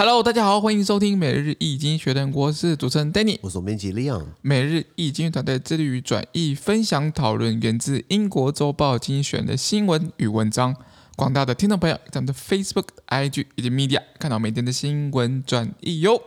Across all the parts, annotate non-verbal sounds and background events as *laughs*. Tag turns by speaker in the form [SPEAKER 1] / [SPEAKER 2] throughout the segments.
[SPEAKER 1] Hello，大家好，欢迎收听每日易经学人，我是主持人 Danny，
[SPEAKER 2] 我是总编辑 Leon。
[SPEAKER 1] 每日易经团队致力于转译、分享、讨论源自英国周报精选的新闻与文章。广大的听众朋友，在我们的 Facebook、IG 以及 Media 看到每天的新闻转译哟。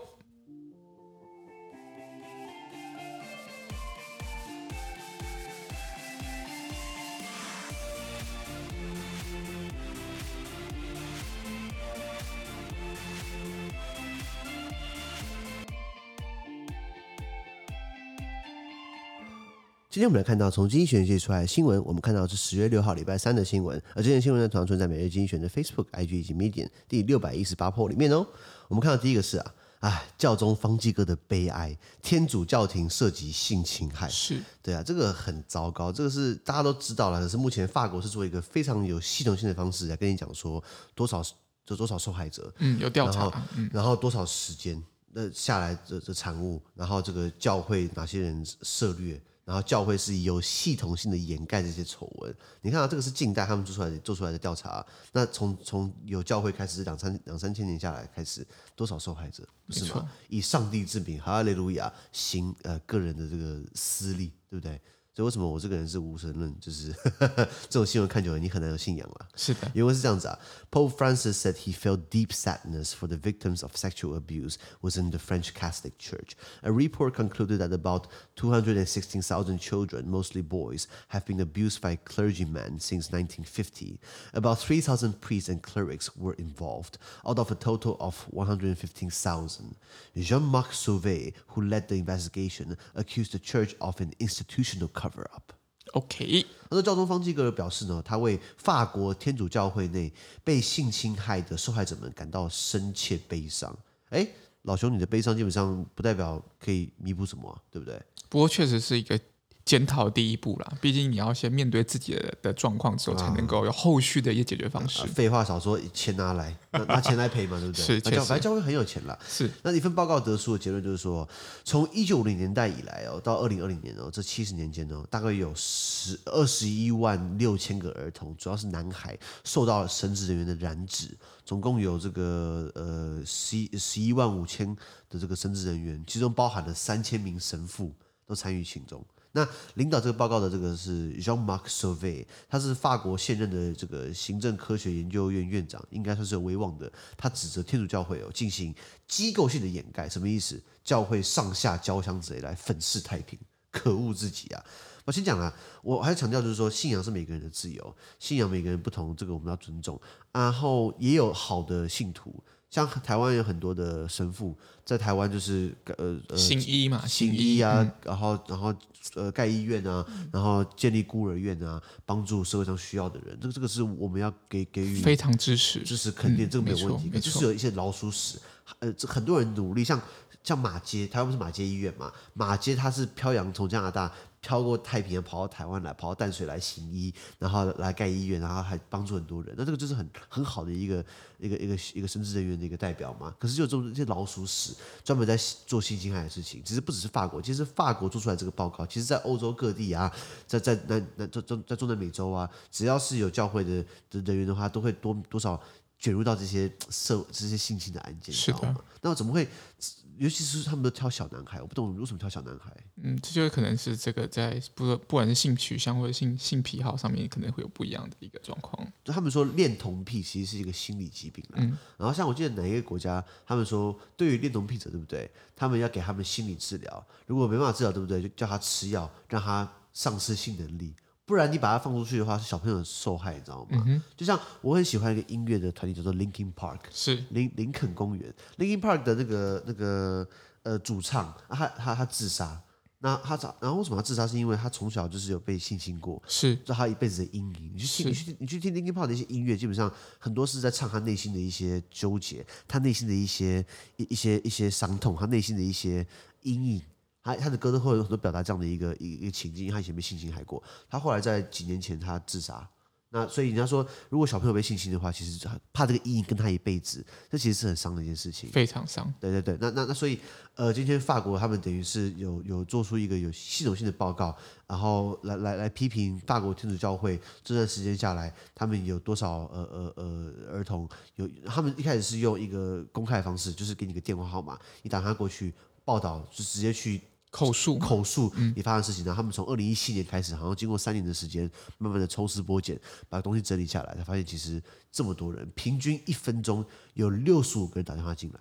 [SPEAKER 2] 今天我们来看到从经济学人写出来的新闻，我们看到是十月六号礼拜三的新闻，而这件新闻呢，同样存在每日经济学人的 Facebook、IG 以及 Medium 第六百一十八 po 里面哦。我们看到第一个是啊，哎，教宗方济哥的悲哀，天主教廷涉及性侵害，
[SPEAKER 1] 是
[SPEAKER 2] 对啊，这个很糟糕，这个是大家都知道了，可是目前法国是做一个非常有系统性的方式来跟你讲说多少就多少受害者，
[SPEAKER 1] 嗯，有调查，
[SPEAKER 2] 然后，嗯、然后多少时间那下来的的产物，然后这个教会哪些人涉猎。然后教会是有系统性的掩盖这些丑闻。你看啊，这个是近代他们做出来的做出来的调查。那从从有教会开始，两三两三千年下来开始，多少受害者？不是吗？以上帝之名，哈利路亚，行呃个人的这个私利，对不对？所以为什么我这个人是无神论？就是呵呵*laughs* 这种新闻看久了，你很难有信仰了。
[SPEAKER 1] 是的，
[SPEAKER 2] 因为是这样子啊。Pope Francis said he felt deep sadness for the victims of sexual abuse within the French Catholic Church. A report concluded that about 216,000 children, mostly boys, have been abused by clergymen since 1950. About 3,000 priests and clerics were involved, out of a total of 115,000. Jean-Marc Sauvé, who led the investigation, accused the church of an institutional cover up.
[SPEAKER 1] OK，
[SPEAKER 2] 那教宗方济各表示呢，他为法国天主教会内被性侵害的受害者们感到深切悲伤。哎，老兄，你的悲伤基本上不代表可以弥补什么，对不对？
[SPEAKER 1] 不过确实是一个。检讨第一步啦，毕竟你要先面对自己的的状况之后，才能够有后续的一些解决方式。
[SPEAKER 2] 啊、废话少说，钱拿来，拿 *laughs* 钱来赔嘛，对不对？
[SPEAKER 1] 是。
[SPEAKER 2] 反正教会很有钱啦。
[SPEAKER 1] 是。
[SPEAKER 2] 那一份报告得出的结论就是说，从一九五零年代以来哦，到二零二零年哦，这七十年间哦，大概有十二十一万六千个儿童，主要是男孩，受到了神职人员的染指。总共有这个呃十十一万五千的这个神职人员，其中包含了三千名神父都参与其中。那领导这个报告的这个是 Jean-Marc Sauvé，他是法国现任的这个行政科学研究院院长，应该算是有威望的。他指责天主教会哦进行机构性的掩盖，什么意思？教会上下交相之类来粉饰太平，可恶至极啊！我先讲啊，我还是强调就是说，信仰是每个人的自由，信仰每个人不同，这个我们要尊重。然后也有好的信徒。像台湾有很多的神父在台湾就是呃呃
[SPEAKER 1] 行医嘛，
[SPEAKER 2] 行医啊，然后然后呃盖医院啊，然后建立孤儿院啊，帮助社会上需要的人，这个这个是我们要给给予
[SPEAKER 1] 非常支持
[SPEAKER 2] 支持肯定，这个没有
[SPEAKER 1] 问题。
[SPEAKER 2] 就是有一些老鼠屎，呃，这很多人努力，像像马街，台湾不是马街医院嘛？马街他是漂洋从加拿大。飘过太平洋跑到台湾来，跑到淡水来行医，然后来盖医院，然后还帮助很多人。那这个就是很很好的一个一个一个一个神职人员的一个代表嘛。可是就这种这些老鼠屎，专门在做性侵害的事情。其实不只是法国，其实法国做出来这个报告，其实在欧洲各地啊，在在南南在中在中南美洲啊，只要是有教会的的人员的话，都会多多少卷入到这些社这些性侵的案件。
[SPEAKER 1] 是的。
[SPEAKER 2] 那怎么会？尤其是他们都挑小男孩，我不懂为什么挑小男孩。
[SPEAKER 1] 嗯，这就可能是这个在不不管是性取向或者性性癖好上面，可能会有不一样的一个状况。
[SPEAKER 2] 就他们说恋童癖其实是一个心理疾病。嗯。然后像我记得哪一个国家，他们说对于恋童癖者，对不对？他们要给他们心理治疗，如果没办法治疗，对不对？就叫他吃药，让他丧失性能力。不然你把它放出去的话，是小朋友受害，你知道吗？嗯、就像我很喜欢一个音乐的团体叫做 Linkin Park，是林林肯公园。Linkin Park 的那个那个呃主唱，啊、他他他自杀，那他咋？然后为什么他自杀？是因为他从小就是有被性侵过，是就他一辈子的阴影。你去听你去你去听 Linkin Park 的一些音乐，基本上很多是在唱他内心的一些纠结，他内心的一些一一些一些伤痛，他内心的一些阴影。他他的歌都会有很多表达这样的一个一个一个情境，因为他以前被性侵害过，他后来在几年前他自杀，那所以人家说，如果小朋友被性侵的话，其实怕这个阴影跟他一辈子，这其实是很伤的一件事情，
[SPEAKER 1] 非常伤。
[SPEAKER 2] 对对对，那那那所以，呃，今天法国他们等于是有有做出一个有系统性的报告，然后来来来批评法国天主教会这段时间下来，他们有多少呃呃呃儿童有，他们一开始是用一个公开的方式，就是给你个电话号码，你打他过去报道，就直接去。
[SPEAKER 1] 口述
[SPEAKER 2] 口述你发生的事情，然后他们从二零一七年开始，好像经过三年的时间，慢慢的抽丝剥茧，把东西整理下来，才发现其实这么多人，平均一分钟有六十五个人打电话进来。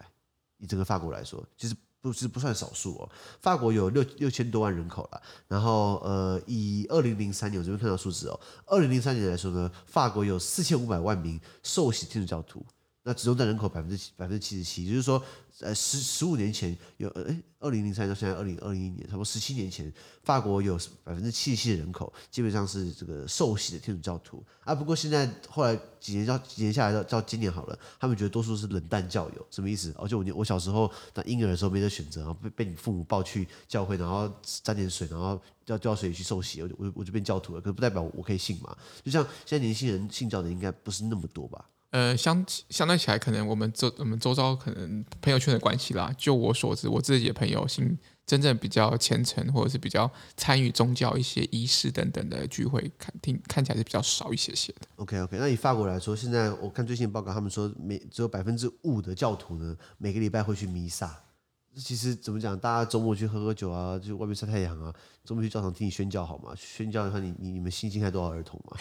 [SPEAKER 2] 以整个法国来说，其实不是不算少数哦。法国有六六千多万人口了，然后呃，以二零零三年我这边看到数字哦，二零零三年来说呢，法国有四千五百万名受洗天主教徒。那集中在人口百分之七百分之七十七，也就是说，呃，十十五年前有，呃，二零零三年到现在二零二一年，差不多十七年前，法国有百分之七十七的人口基本上是这个受洗的天主教徒啊。不过现在后来几年到几年下来到到今年好了，他们觉得多数是冷淡教友，什么意思？而且我我小时候当婴儿的时候没得选择，然后被被你父母抱去教会，然后沾点水，然后掉掉水里去受洗，我就我我就变教徒了。可不代表我可以信嘛？就像现在年轻人信教的应该不是那么多吧？
[SPEAKER 1] 呃，相相对起来，可能我们周我们周遭可能朋友圈的关系啦。就我所知，我自己的朋友心真正比较虔诚，或者是比较参与宗教一些仪式等等的聚会，看听看起来是比较少一些些的。
[SPEAKER 2] OK OK，那以法国来说，现在我看最新的报告，他们说每只有百分之五的教徒呢，每个礼拜会去弥撒。其实怎么讲，大家周末去喝喝酒啊，就外面晒太阳啊，周末去教堂听你宣教好吗？宣教的话，你你你们新进来多少儿童嘛？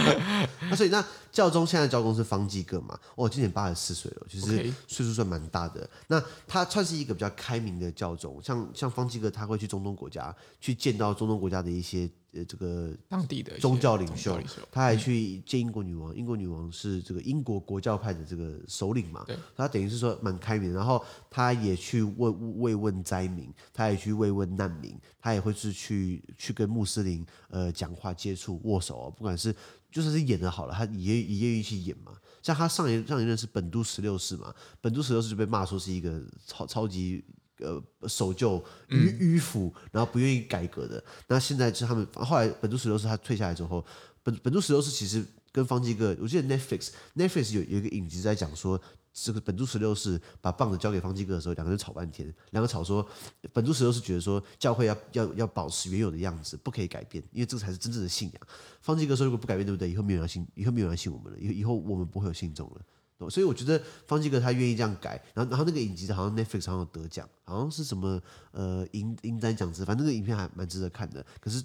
[SPEAKER 2] *laughs* 那所以那教宗现在教宗是方济各嘛？哦，今年八十四岁了，其实岁数算蛮大的。那他算是一个比较开明的教宗，像像方济各他会去中东国家去见到中东国家的一些。呃，这个
[SPEAKER 1] 当地的
[SPEAKER 2] 宗教领袖，他还去见英国女王。英国女王是这个英国国教派的这个首领嘛？对，他等于是说蛮开明。然后他也去慰慰问灾民，他也去慰问难民，他也会是去去跟穆斯林呃讲话、接触、握手。不管是就算是演的好了，他也也愿意去演嘛。像他上一上一任是本都十六世嘛，本都十六世就被骂说是一个超超级。呃，守旧迂迂腐，然后不愿意改革的。那现在是他们后来本笃十六世他退下来之后，本本笃十六世其实跟方济各，我记得 Netflix Netflix 有有一个影集在讲说，这个本笃十六世把棒子交给方济各的时候，两个人吵半天，两个吵说，本笃十六世觉得说教会要要要保持原有的样子，不可以改变，因为这个才是真正的信仰。方济各说如果不改变，对不对？以后没有人信，以后没有人信我们了，以以后我们不会有信众了。所以我觉得方济哥他愿意这样改，然后然后那个影集好像 Netflix 好像有得奖，好像是什么呃银银胆奖之，反正那个影片还蛮值得看的。可是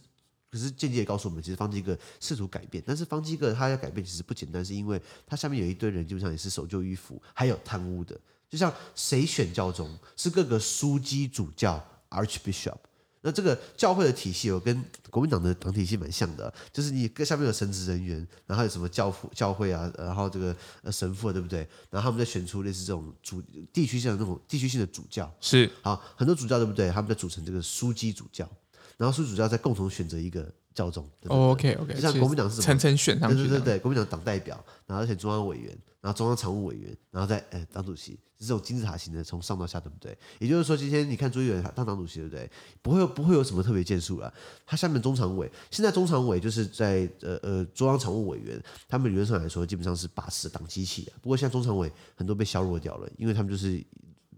[SPEAKER 2] 可是间接也告诉我们，其实方济哥试图改变，但是方济哥他要改变其实不简单，是因为他下面有一堆人基本上也是守旧迂腐，还有贪污的。就像谁选教宗，是各个枢机主教 Archbishop。那这个教会的体系有，跟国民党的党体系蛮像的，就是你各下面有神职人员，然后有什么教父、教会啊，然后这个呃神父，对不对？然后他们再选出类似这种主地区性的那种地区性的主教，
[SPEAKER 1] 是
[SPEAKER 2] 好很多主教，对不对？他们在组成这个枢机主教，然后枢机主教再共同选择一个教宗。
[SPEAKER 1] 哦，OK OK，
[SPEAKER 2] 就像国民党是
[SPEAKER 1] 层层选上去，
[SPEAKER 2] 对对对对，国民党党代表，然后而且中央委员。然后中央常务委员，然后再呃党主席，是这种金字塔型的，从上到下，对不对？也就是说，今天你看朱立伦当党主席，对不对？不会有不会有什么特别建树了。他下面中常委，现在中常委就是在呃呃中央常务委员，他们理论上来说基本上是把持党机器的。不过现在中常委很多被削弱掉了，因为他们就是。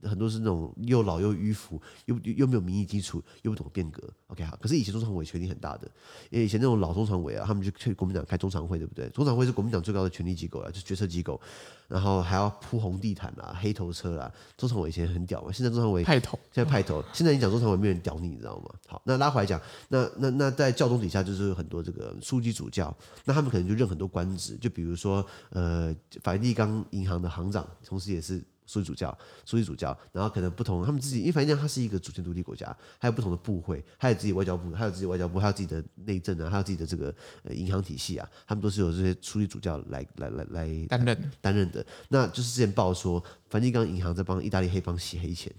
[SPEAKER 2] 很多是那种又老又迂腐，又又没有民意基础，又不懂变革。OK 好，可是以前中常委权力很大的，因为以前那种老中常委啊，他们就去国民党开中常会，对不对？中常会是国民党最高的权力机构啊，就决策机构，然后还要铺红地毯啦、黑头车啦。中常委以前很屌嘛，现在中常委
[SPEAKER 1] 派头，
[SPEAKER 2] 现在派头，现在你讲中常委没有人屌你，你知道吗？好，那拉回来讲，那那那在教宗底下就是有很多这个枢机主教，那他们可能就任很多官职，就比如说呃，梵蒂冈银行的行长，同时也是。枢机主教，枢机主教，然后可能不同，他们自己，因为反正它是一个主权独立国家，还有不同的部会，还有自己外交部，还有自己外交部，还有自己的内政啊，还有自己的这个呃银行体系啊，他们都是由这些枢机主教来来来来担任担任的。那就是之前报说，梵蒂冈银行在帮意大利黑帮洗黑钱。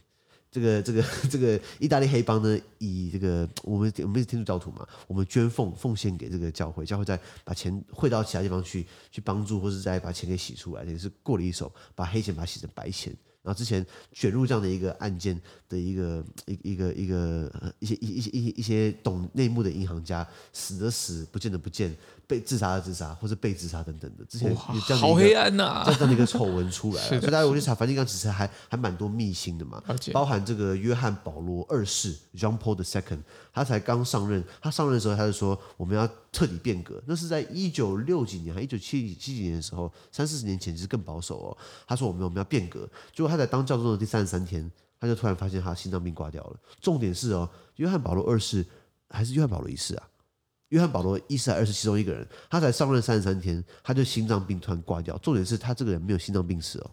[SPEAKER 2] 这个这个这个意大利黑帮呢，以这个我们我们是天主教徒嘛，我们捐奉奉献给这个教会，教会再把钱汇到其他地方去，去帮助或者再把钱给洗出来，也是过了一手，把黑钱把它洗成白钱。然后之前卷入这样的一个案件的一个一一个一个一些一一些一些一些懂内幕的银行家，死的死，不见的不见。被自杀的自杀，或是被自杀等等的。之前有这样
[SPEAKER 1] 好黑暗呐、啊，
[SPEAKER 2] 这样的一个丑闻出来 *laughs* 了。所以大家我去查梵蒂冈，其实还还蛮多秘辛的嘛，包含这个约翰保罗二世 （John Paul II），他才刚上任，他上任的时候他就说我们要彻底变革。那是在一九六几年还一九七七几年的时候，三四十年前其实更保守哦。他说我们我们要变革，结果他在当教宗的第三十三天，他就突然发现他心脏病挂掉了。重点是哦，约翰保罗二世还是约翰保罗一世啊？约翰保罗一世还二世其中一个人，他才上任三十三天，他就心脏病突然挂掉。重点是他这个人没有心脏病史哦，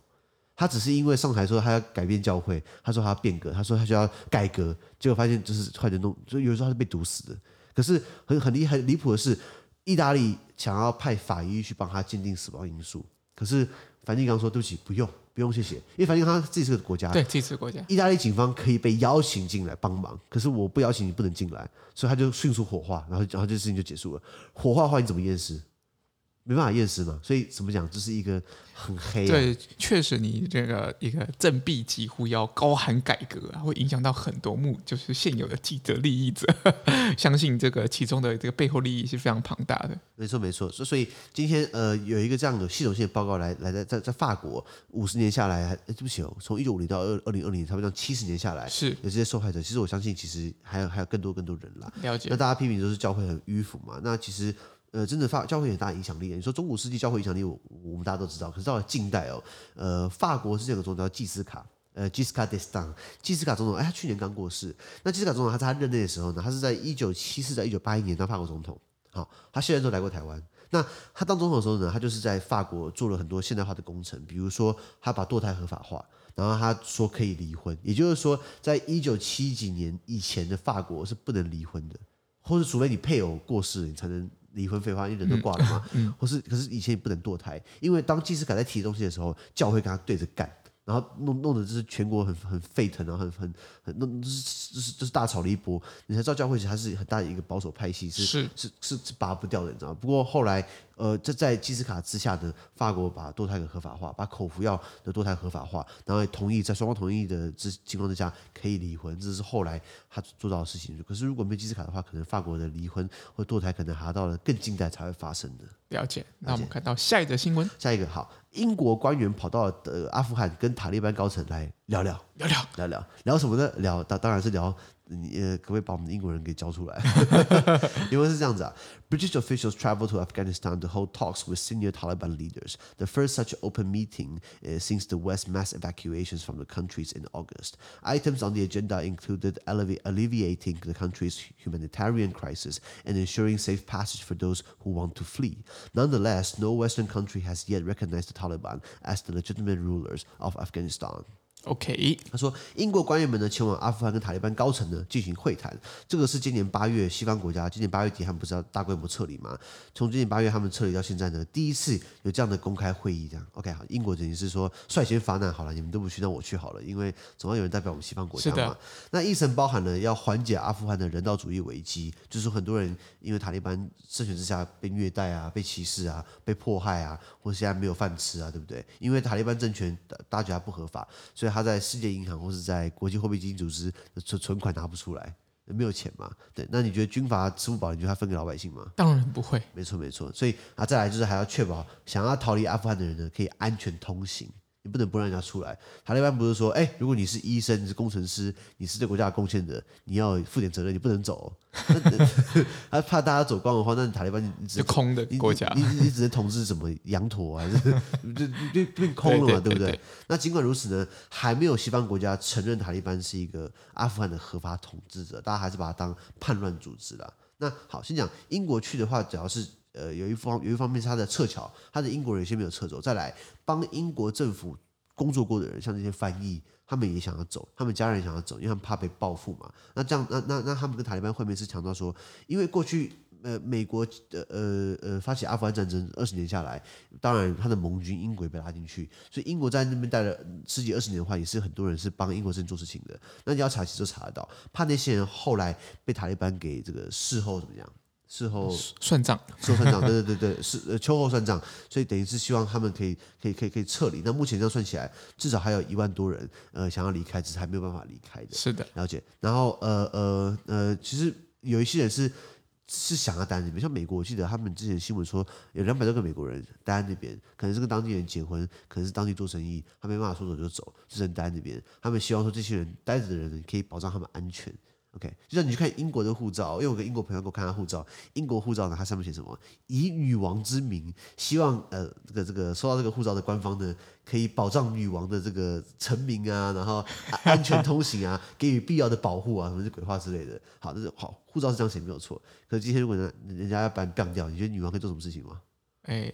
[SPEAKER 2] 他只是因为上台说他要改变教会，他说他要变革，他说他就要改革，结果发现就是快点弄，就有时候他是被毒死的。可是很很离很离谱的是，意大利想要派法医去帮他鉴定死亡因素，可是梵蒂冈说对不起，不用。不用谢谢，因为反正他自己是个国家，
[SPEAKER 1] 对，自己是个国家。
[SPEAKER 2] 意大利警方可以被邀请进来帮忙，可是我不邀请你不能进来，所以他就迅速火化，然后然后这事情就结束了。火化的话你怎么验尸？没办法验尸嘛，所以怎么讲，这是一个很黑、啊。
[SPEAKER 1] 对，确实，你这个一个振臂疾呼要高喊改革啊，会影响到很多目，就是现有的既得利益者。*laughs* 相信这个其中的这个背后利益是非常庞大的。
[SPEAKER 2] 没错，没错。所所以今天呃有一个这样的系统性的报告来来在在在法国五十年下来，还对不起哦，从一九五零到二二零二零，差不多七十年下来，是有这些受害者。其实我相信，其实还有还有更多更多人啦。
[SPEAKER 1] 了解。
[SPEAKER 2] 那大家批评都是教会很迂腐嘛？那其实。呃，真的法教会很大影响力。你说中古世纪教会影响力，我我们大家都知道。可是到了近代哦，呃，法国是这个总统叫季斯卡，呃，季斯卡德斯当，季斯卡总统，哎，他去年刚过世。那季斯卡总统他在他任内的时候呢，他是在一九七四到一九八一年当法国总统。好，他现在都来过台湾。那他当总统的时候呢，他就是在法国做了很多现代化的工程，比如说他把堕胎合法化，然后他说可以离婚，也就是说，在一九七几年以前的法国是不能离婚的，或者除非你配偶过世，你才能。离婚废话，因为人都挂了嘛。或是，可是以前也不能堕胎，因为当祭司敢在提东西的时候，教会跟他对着干，然后弄弄得就是全国很很沸腾，然后很很很弄，就是就是就是大吵了一波。你才知道教会其实它是很大的一个保守派系，是是是是，是拔不掉的，你知道吗？不过后来。呃，这在基斯卡之下呢，法国把堕胎给合法化，把口服药的堕胎合法化，然后也同意在双方同意的之情况之下可以离婚，这是后来他做到的事情。可是如果没有基斯卡的话，可能法国的离婚或堕胎可能还要到了更近代才会发生的。
[SPEAKER 1] 了解。那我们看到下一则新闻，
[SPEAKER 2] 下一个好，英国官员跑到呃阿富汗跟塔利班高层来聊聊
[SPEAKER 1] 聊聊
[SPEAKER 2] 聊聊聊什么呢？聊当当然是聊。你呃，可不可以把我们的英国人给交出来？因为是这样子啊，British officials *laughs* travel to Afghanistan to hold talks with senior Taliban leaders. The first such open meeting since the West's mass evacuations from the countries in August. Items on the agenda included alleviating the country's humanitarian crisis and ensuring safe passage for those who want to flee. Nonetheless, no Western country has yet recognized the Taliban as the legitimate rulers of Afghanistan.
[SPEAKER 1] OK，
[SPEAKER 2] 他说英国官员们呢前往阿富汗跟塔利班高层呢进行会谈，这个是今年八月西方国家今年八月底他们不是要大规模撤离吗？从今年八月他们撤离到现在呢，第一次有这样的公开会议，这样 OK 好，英国等于是说率先发难好了，你们都不去，那我去好了，因为总要有人代表我们西方国家嘛。那议程包含了要缓解阿富汗的人道主义危机，就是很多人因为塔利班政权之下被虐待啊、被歧视啊、被迫害啊，或者现在没有饭吃啊，对不对？因为塔利班政权大家不合法，所以。他在世界银行或是在国际货币基金组织的存存款拿不出来，没有钱嘛？对，那你觉得军阀吃不饱，你觉得他分给老百姓吗？
[SPEAKER 1] 当然不会。
[SPEAKER 2] 没错没错，所以啊，再来就是还要确保想要逃离阿富汗的人呢，可以安全通行。你不能不让人家出来。塔利班不是说，哎，如果你是医生，你是工程师，你是对国家有贡献的，你要负点责任，你不能走。他怕大家走光的话，那塔利班你只
[SPEAKER 1] 是空的国家，
[SPEAKER 2] 你你，你只能统治什么羊驼还是就就变空了嘛，对，对，对，对，对不对？那尽管如此呢，还没有西方国家承认塔利班是一个阿富汗的合法统治者，大家还是把它当叛乱组织了。那好，先讲英国去的话，主要是。呃，有一方有一方面是他的撤侨，他的英国人有些没有撤走，再来帮英国政府工作过的人，像这些翻译，他们也想要走，他们家人想要走，因为他们怕被报复嘛。那这样，那那那他们跟塔利班会面是强调说，因为过去呃美国呃呃发起阿富汗战争二十年下来，当然他的盟军英国也被拉进去，所以英国在那边待了十几二十年的话，也是很多人是帮英国政府做事情的。那你要查，其实查得到，怕那些人后来被塔利班给这个事后怎么样？事后
[SPEAKER 1] 算账，
[SPEAKER 2] 事后算账，对对对对，*laughs* 是呃秋后算账，所以等于是希望他们可以可以可以可以撤离。那目前这样算起来，至少还有一万多人呃想要离开，只是还没有办法离开的。
[SPEAKER 1] 是的，
[SPEAKER 2] 了解。然后呃呃呃，其实有一些人是是想要待在那边。像美国，我记得他们之前新闻说有两百多个美国人待在那边，可能是跟当地人结婚，可能是当地做生意，他没办法说走就走，只能待在那边。他们希望说这些人待着的人可以保障他们安全。OK，就像你去看英国的护照，因为我跟英国朋友给我看他护照，英国护照呢，它上面写什么？以女王之名，希望呃这个这个收到这个护照的官方呢，可以保障女王的这个臣民啊，然后安全通行啊，*laughs* 给予必要的保护啊，什么是鬼话之类的。好，这是好护照是这样写没有错。可是今天如果呢，人家要把你毙掉，你觉得女王可以做什么事情吗？
[SPEAKER 1] 哎。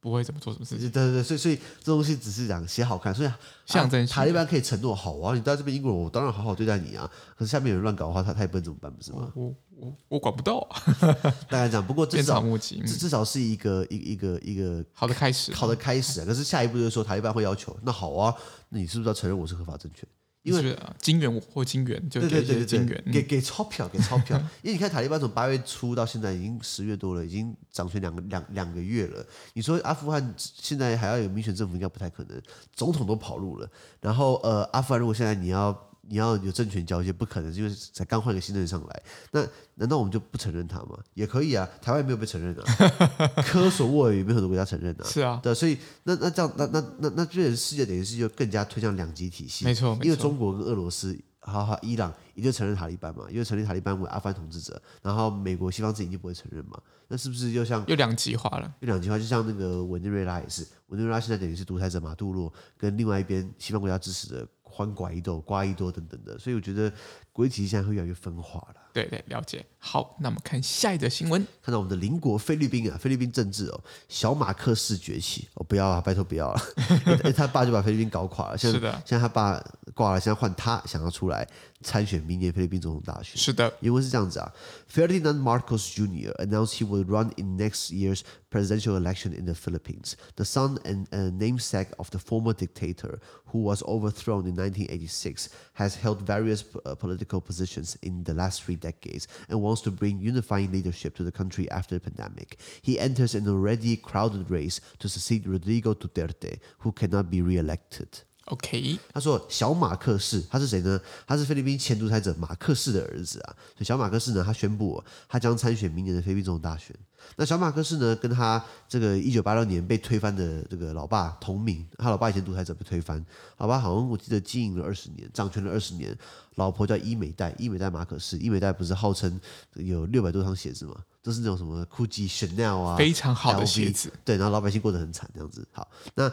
[SPEAKER 1] 不会怎么做什么事情，
[SPEAKER 2] 对对对，所以所以这东西只是讲写好看，所以
[SPEAKER 1] 象征
[SPEAKER 2] 塔利班可以承诺好啊，你到这边英国人，我当然好好对待你啊。可是下面有人乱搞的话，他他也不能怎么办，不是吗？
[SPEAKER 1] 我我我管不到，*laughs*
[SPEAKER 2] 大概这样。不过至少至至少是一个一一个一个
[SPEAKER 1] 好的开始，
[SPEAKER 2] 好的开始啊。可是下一步就是说塔利班会要求，那好啊，那你是不是要承认我是合法政权？因为
[SPEAKER 1] 金元或金元，就给给金元，
[SPEAKER 2] 给给钞票，给钞票。*laughs* 因为你看塔利班从八月初到现在已经十月多了，已经掌权两个两两个月了。你说阿富汗现在还要有民选政府，应该不太可能。总统都跑路了，然后呃，阿富汗如果现在你要。你要有政权交接，不可能，因为才刚换个新的人上来。那难道我们就不承认他吗？也可以啊，台湾也没有被承认啊，*laughs* 科索沃也没有很多国家承认啊。
[SPEAKER 1] 是啊，
[SPEAKER 2] 对，所以那那这样，那那那那这世界等于是就更加推向两极体系。
[SPEAKER 1] 没错，
[SPEAKER 2] 因为中国跟俄罗斯，好好，伊朗也就承认塔利班嘛，因为承认塔利班为阿富汗统治者，然后美国西方自己就不会承认嘛。那是不是就像
[SPEAKER 1] 又两极化了？
[SPEAKER 2] 又两极化，就像那个委内瑞拉也是，委内瑞拉现在等于是独裁者马杜罗跟另外一边西方国家支持的。欢瓜伊多、瓜一多等等的，所以我觉得国际体系现在会越来越分化了。
[SPEAKER 1] 对对，了解。好，那我们看下一则新闻。
[SPEAKER 2] 看到我们的邻国菲律宾啊，菲律宾政治哦，小马克思崛起哦，不要啊，拜托不要了，*laughs* 他爸就把菲律宾搞垮了。现在是的，现在他爸挂了，现在换他想要出来参选明年菲律宾总统大选。
[SPEAKER 1] 是的，
[SPEAKER 2] 因为是这样子啊，Ferdinand Marcos Jr. announced he will run in next year's presidential election in the Philippines. The son and uh, namesake of the former dictator who was overthrown in 1986 has held various uh, political positions in the last three decades and wants to bring unifying leadership to the country after the pandemic. He enters an already crowded race to succeed Rodrigo Duterte, who cannot be re-elected.
[SPEAKER 1] OK，
[SPEAKER 2] 他说小马克士他是谁呢？他是菲律宾前独裁者马克士的儿子啊。所以小马克士呢，他宣布他将参选明年的菲律宾总统大选。那小马克士呢，跟他这个一九八六年被推翻的这个老爸同名，他老爸以前独裁者被推翻，老爸好像我记得经营了二十年，掌权了二十年。老婆叫伊美代，伊美代马可仕，伊美代不是号称有六百多双鞋子吗？都是那种什么 Gucci、Chanel 啊，
[SPEAKER 1] 非常好的鞋子。
[SPEAKER 2] 对，然后老百姓过得很惨，这样子。好，那。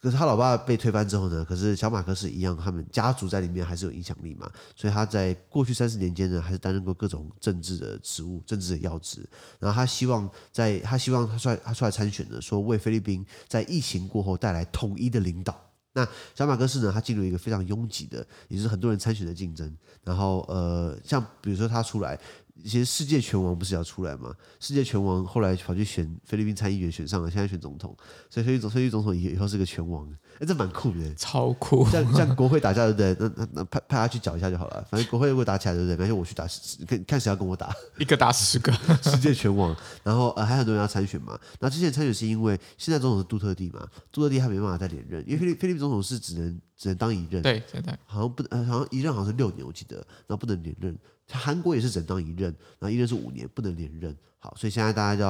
[SPEAKER 2] 可是他老爸被推翻之后呢？可是小马克思一样，他们家族在里面还是有影响力嘛。所以他在过去三十年间呢，还是担任过各种政治的职务、政治的要职。然后他希望在，他希望他出来，他出来参选的，说为菲律宾在疫情过后带来统一的领导。那小马克思呢？他进入一个非常拥挤的，也是很多人参选的竞争。然后呃，像比如说他出来。其实世界拳王不是要出来吗？世界拳王后来跑去选菲律宾参议员，选上了，现在选总统。所以菲律宾总，菲律宾总统以以后是个拳王，哎，这蛮酷的，
[SPEAKER 1] 超酷。
[SPEAKER 2] 像像国会打架，对不对？*laughs* 那那那派派他去搅一下就好了。反正国会如果打起来，对不对？反正我去打，看看谁要跟我打，
[SPEAKER 1] 一个打十个，
[SPEAKER 2] 世界拳王。然后呃，还有很多人要参选嘛。那之前参选是因为现在总统是杜特地嘛，杜特地他没办法再连任，因为菲律菲律宾总统是只能只能当一任，
[SPEAKER 1] 对，现在
[SPEAKER 2] 好像不呃，好像一任好像是六年，我记得，然后不能连任。他韩国也是只当一任，然后一任是五年，不能连任。好，所以现在大家就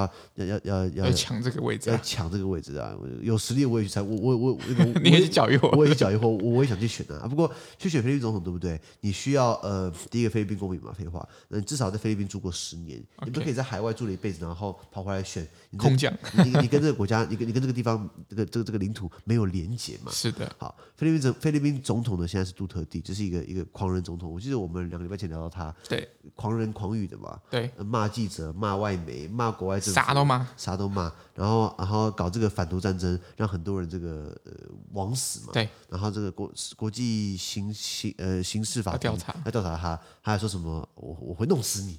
[SPEAKER 2] 要要要要
[SPEAKER 1] 要抢这个位置，
[SPEAKER 2] 要抢这个位置啊！有实力我也去参，我我我我 *laughs*
[SPEAKER 1] 你也去搅一伙，
[SPEAKER 2] 我也去搅一伙，我也想去选啊！不过去选菲律宾总统对不对？你需要呃，第一个菲律宾公民嘛，废话，那你至少在菲律宾住过十年，你不可以在海外住了一辈子，然后跑回来选
[SPEAKER 1] 空降。
[SPEAKER 2] 你你跟这个国家，你跟你跟这个地方，这个这个这个领土没有连结嘛？
[SPEAKER 1] 是的。好，
[SPEAKER 2] 菲律宾总菲律宾总统呢，现在是杜特地，这是一个一个狂人总统。我记得我们两个礼拜前聊到他，
[SPEAKER 1] 对，
[SPEAKER 2] 狂人狂语的嘛，
[SPEAKER 1] 对，
[SPEAKER 2] 骂记者，骂外媒，骂国外。
[SPEAKER 1] 啥都骂，
[SPEAKER 2] 啥都骂，然后然后搞这个反毒战争，让很多人这个呃枉死嘛。
[SPEAKER 1] 对，
[SPEAKER 2] 然后这个国国际刑刑呃刑事法
[SPEAKER 1] 调查，
[SPEAKER 2] 要调查他，他还说什么我我会弄死你。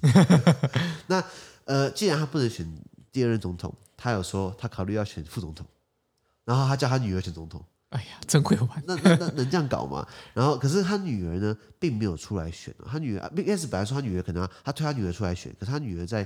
[SPEAKER 2] *laughs* 那呃，既然他不能选第二任总统，他有说他考虑要选副总统，然后他叫他女儿选总统。
[SPEAKER 1] 哎呀，真会玩！
[SPEAKER 2] 那那那能这样搞吗？然后可是他女儿呢，并没有出来选。他女儿一开始本来说他女儿可能他推他女儿出来选，可是他女儿在。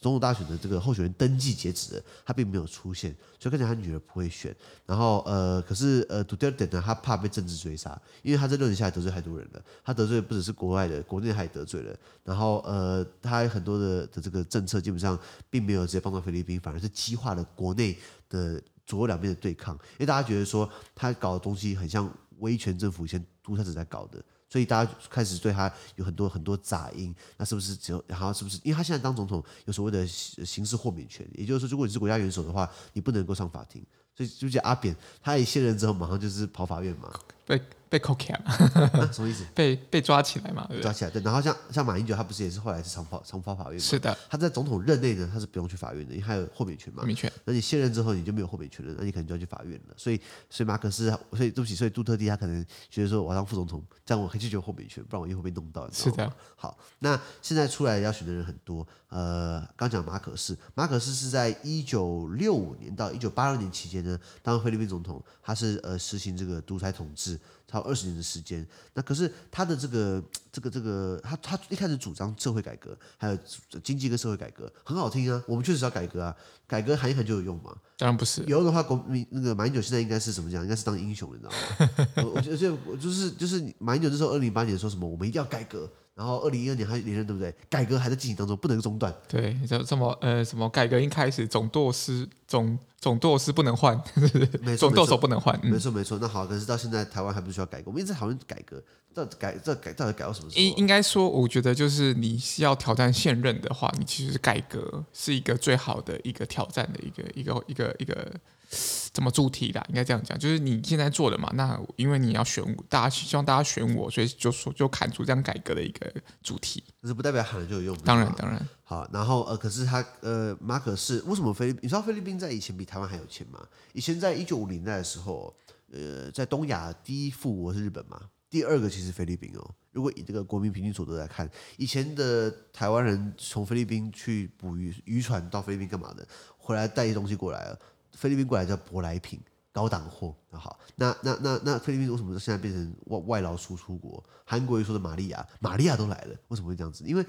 [SPEAKER 2] 总统大选的这个候选人登记截止，他并没有出现，所以看起来他女儿不会选。然后呃，可是呃，杜特尔特呢，他怕被政治追杀，因为他这六年下来得罪太多人了，他得罪不只是国外的，国内他也得罪了。然后呃，他很多的的这个政策基本上并没有直接帮到菲律宾，反而是激化了国内的左右两边的对抗，因为大家觉得说他搞的东西很像威权政府以前独裁者在搞的。所以大家开始对他有很多很多杂音，那是不是只有然后是不是？因为他现在当总统有所谓的刑事豁免权，也就是说，如果你是国家元首的话，你不能够上法庭。所以就叫阿扁，他一卸任之后，马上就是跑法院嘛，
[SPEAKER 1] 对被扣卡，*laughs*
[SPEAKER 2] 什么意思？*laughs*
[SPEAKER 1] 被被抓起来嘛？
[SPEAKER 2] 抓起来，对。然后像像马英九，他不是也是后来是长跑长跑法院嘛？
[SPEAKER 1] 是的。
[SPEAKER 2] 他在总统任内呢，他是不用去法院的，因为他有豁免权嘛。豁免权。那你卸任之后，你就没有豁免权了，那你可能就要去法院了。所以，所以马可斯，所以对不起，所以杜特地他可能觉得说，我要当副总统，这样我可以拒绝豁免权，不然我以后会被弄到。
[SPEAKER 1] 是的。
[SPEAKER 2] 好，那现在出来要选的人很多。呃，刚讲马可斯，马可斯是在一九六五年到一九八六年期间呢，当菲律宾总统，他是呃实行这个独裁统治，超二十年的时间。那可是他的这个这个这个，他他一开始主张社会改革，还有经济跟社会改革，很好听啊。我们确实要改革啊，改革喊一喊就有用嘛？
[SPEAKER 1] 当然不是，
[SPEAKER 2] 有用的话，国民那个马英九现在应该是怎么讲？应该是当英雄，你知道吗？*laughs* 我我觉得我就是就是马英九那时候二零零八年说什么，我们一定要改革。然后二零一二年还连任，对不对？改革还在进行当中，不能中断。
[SPEAKER 1] 对，什什么呃什么改革一开始总舵师总总舵师不能换，*laughs* 没错，总舵手不能换。
[SPEAKER 2] 没错没错。那好，可是到现在台湾还不是需要改革？我们一直讨论改革，到底改这改到底改到什么时候？
[SPEAKER 1] 应应该说，我觉得就是你要挑战现任的话，你其实改革是一个最好的一个挑战的一个一个一个一个。怎么主题的？应该这样讲，就是你现在做的嘛。那因为你要选，大家希望大家选我，所以就说就砍出这样改革的一个主题。
[SPEAKER 2] 可是不代表喊了就有用。
[SPEAKER 1] 当然当然。
[SPEAKER 2] 好，然后呃，可是他呃，马可是为什么菲律？你知道菲律宾在以前比台湾还有钱吗？以前在一九五零年代的时候，呃，在东亚第一富国是日本嘛，第二个其实菲律宾哦。如果以这个国民平均所得来看，以前的台湾人从菲律宾去捕鱼，渔船到菲律宾干嘛的？回来带一些东西过来了。菲律宾过来叫舶来品，高档货。那好，那那那那菲律宾为什么现在变成外外劳输出国？韩国又说的玛利亚，玛利亚都来了，为什么会这样子？因为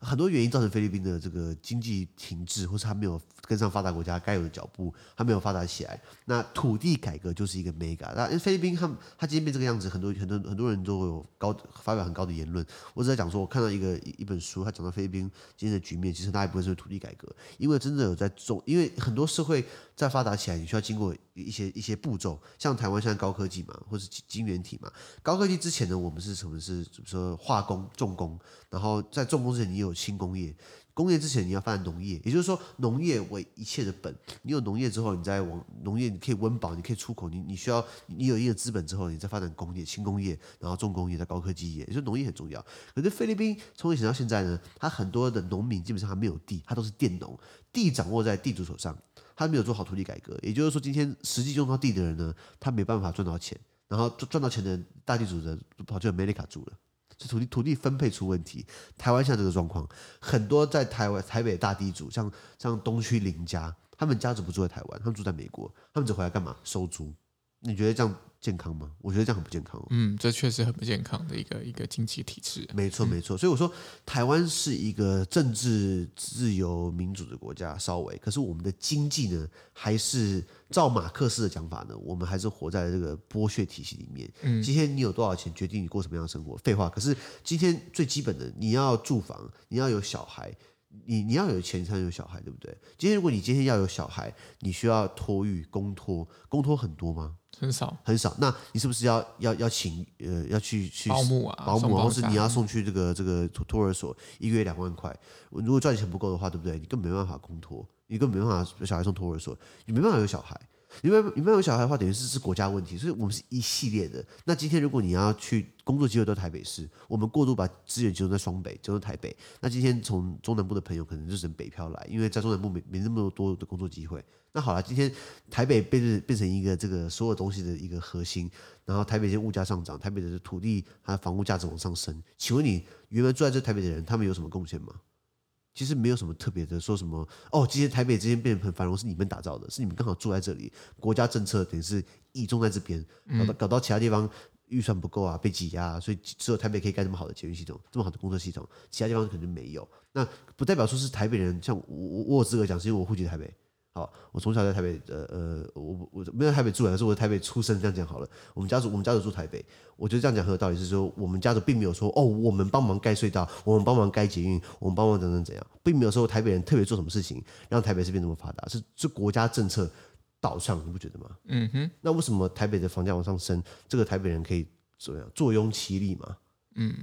[SPEAKER 2] 很多原因造成菲律宾的这个经济停滞，或是他没有跟上发达国家该有的脚步，他没有发达起来。那土地改革就是一个 mega。那因为菲律宾他他今天变这个样子，很多很多很多人都有高发表很高的言论。我只在讲说，我看到一个一本书，他讲到菲律宾今天的局面，其实大部分是土地改革，因为真的有在种，因为很多社会再发达起来，你需要经过一些一些步骤。像台湾现在高科技嘛，或是晶圆体嘛，高科技之前呢，我们是什么是，比如说化工重工，然后在重工之前你有。轻工业，工业之前你要发展农业，也就是说农业为一切的本。你有农业之后，你再往农业，你可以温饱，你可以出口，你你需要你有一定的资本之后，你再发展工业、轻工业，然后重工业、再高科技业，也就是农业很重要。可是菲律宾从以前到现在呢，他很多的农民基本上还没有地，他都是佃农，地掌握在地主手上，他没有做好土地改革。也就是说，今天实际用到地的人呢，他没办法赚到钱，然后赚到钱的大地主人跑去美利卡住了。是土地土地分配出问题，台湾现在这个状况，很多在台湾台北大地主，像像东区林家，他们家族不住在台湾，他们住在美国，他们只回来干嘛？收租。你觉得这样健康吗？我觉得这样很不健康哦。
[SPEAKER 1] 嗯，这确实很不健康的一个一个经济体制。
[SPEAKER 2] 没错，没错。所以我说，台湾是一个政治自由民主的国家，稍微，可是我们的经济呢，还是照马克思的讲法呢，我们还是活在这个剥削体系里面。嗯，今天你有多少钱，决定你过什么样的生活。废话。可是今天最基本的，你要住房，你要有小孩。你你要有钱才能有小孩，对不对？今天如果你今天要有小孩，你需要托育、公托，公托很多吗？
[SPEAKER 1] 很少，
[SPEAKER 2] 很少。那你是不是要要要请呃要去去
[SPEAKER 1] 保姆啊？
[SPEAKER 2] 保姆，或是你要送去这个这个托托儿所，一个月两万块。如果赚钱不够的话，对不对？你根本没办法公托，你根本没办法小孩送托儿所，你没办法有小孩。你没你没有小孩的话，等于是是国家问题，所以我们是一系列的。那今天如果你要去工作机会都台北市，我们过度把资源集中在双北，集中在台北。那今天从中南部的朋友可能就只能北漂来，因为在中南部没没那么多的工作机会。那好了，今天台北变成变成一个这个所有东西的一个核心，然后台北现在物价上涨，台北的土地它的房屋价值往上升。请问你原本住在这台北的人，他们有什么贡献吗？其实没有什么特别的，说什么哦，今天台北之间变得很繁荣，是你们打造的，是你们刚好住在这里，国家政策等于是倚重在这边，搞到搞到其他地方预算不够啊，被挤压、啊，所以只有台北可以盖这么好的捷运系统，这么好的工作系统，其他地方可能没有。那不代表说是台北人，像我我我有资格讲，是因为我户籍台北。好，我从小在台北，呃呃，我我没有在台北住，但是我在台北出生，这样讲好了。我们家族我们家族住台北，我觉得这样讲很有道理，是说我们家族并没有说哦，我们帮忙盖隧道，我们帮忙盖捷运，我们帮忙怎样怎样，并没有说台北人特别做什么事情让台北市变这么发达，是是国家政策导向，你不觉得吗？
[SPEAKER 1] 嗯哼。那
[SPEAKER 2] 为什么台北的房价往上升，这个台北人可以怎么样坐拥其利嘛？嗯，